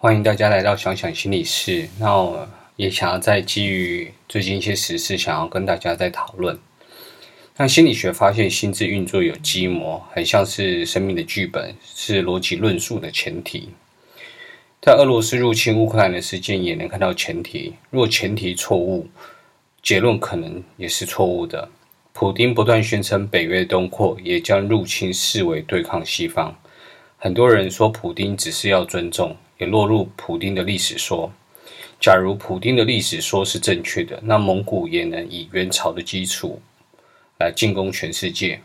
欢迎大家来到想想心理室。那我也想要再基于最近一些时事，想要跟大家再讨论。那心理学发现，心智运作有机模，很像是生命的剧本，是逻辑论述的前提。在俄罗斯入侵乌克兰的事件，也能看到前提。若前提错误，结论可能也是错误的。普丁不断宣称北约东扩，也将入侵视为对抗西方。很多人说普丁只是要尊重。也落入普丁的历史说。假如普丁的历史说是正确的，那蒙古也能以元朝的基础来进攻全世界。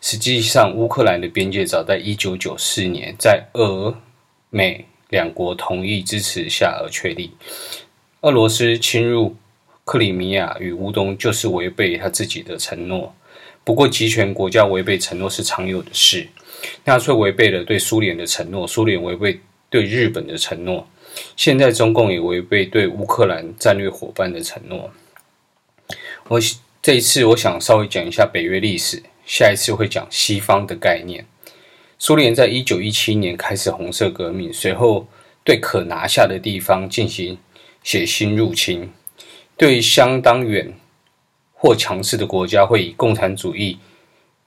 实际上，乌克兰的边界早在一九九四年，在俄美两国同意支持下而确立。俄罗斯侵入克里米亚与乌东，就是违背他自己的承诺。不过，集权国家违背承诺是常有的事。纳粹违背了对苏联的承诺，苏联违背。对日本的承诺，现在中共也违背对乌克兰战略伙伴的承诺。我这一次我想稍微讲一下北约历史，下一次会讲西方的概念。苏联在一九一七年开始红色革命，随后对可拿下的地方进行血腥入侵，对相当远或强势的国家会以共产主义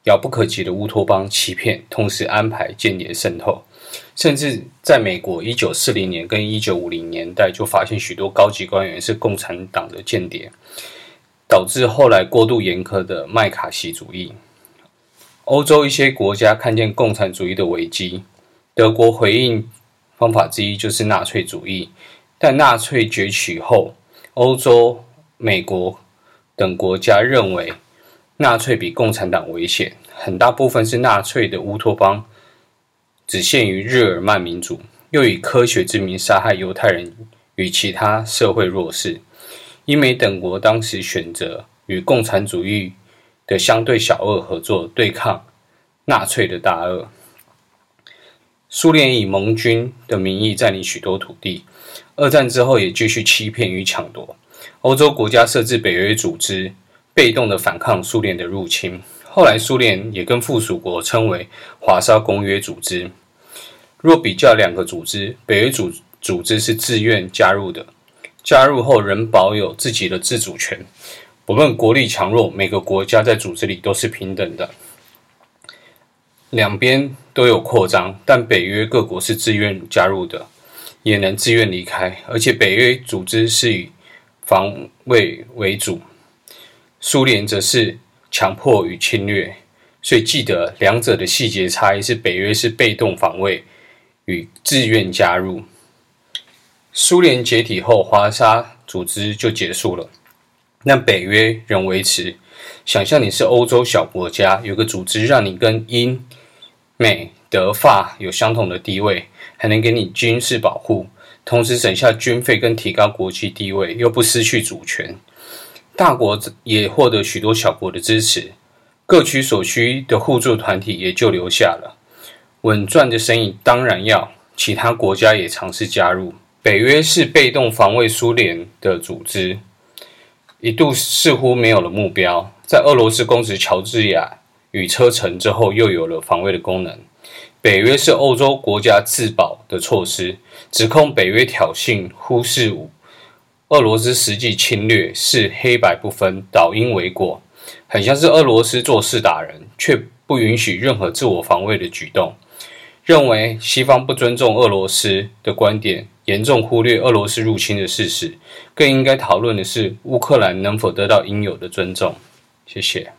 遥不可及的乌托邦欺骗，同时安排间谍渗透。甚至在美国，一九四零年跟一九五零年代就发现许多高级官员是共产党的间谍，导致后来过度严苛的麦卡锡主义。欧洲一些国家看见共产主义的危机，德国回应方法之一就是纳粹主义。但纳粹崛起后，欧洲、美国等国家认为纳粹比共产党危险，很大部分是纳粹的乌托邦。只限于日耳曼民族，又以科学之名杀害犹太人与其他社会弱势。英美等国当时选择与共产主义的相对小恶合作，对抗纳粹的大恶。苏联以盟军的名义占领许多土地，二战之后也继续欺骗与抢夺。欧洲国家设置北约组织，被动的反抗苏联的入侵。后来，苏联也跟附属国称为华沙公约组织。若比较两个组织，北约组组织是自愿加入的，加入后仍保有自己的自主权。不论国力强弱，每个国家在组织里都是平等的。两边都有扩张，但北约各国是自愿加入的，也能自愿离开。而且北约组织是以防卫为主，苏联则是。强迫与侵略，所以记得两者的细节差异是：北约是被动防卫与自愿加入。苏联解体后，华沙组织就结束了，但北约仍维持。想象你是欧洲小国家，有个组织让你跟英、美、德、法有相同的地位，还能给你军事保护，同时省下军费跟提高国际地位，又不失去主权。大国也获得许多小国的支持，各取所需的互助团体也就留下了。稳赚的生意当然要，其他国家也尝试加入。北约是被动防卫苏联的组织，一度似乎没有了目标。在俄罗斯攻击乔治亚与车臣之后，又有了防卫的功能。北约是欧洲国家自保的措施，指控北约挑衅，忽视俄罗斯实际侵略是黑白不分，倒因为果，很像是俄罗斯做事打人，却不允许任何自我防卫的举动。认为西方不尊重俄罗斯的观点，严重忽略俄罗斯入侵的事实。更应该讨论的是乌克兰能否得到应有的尊重。谢谢。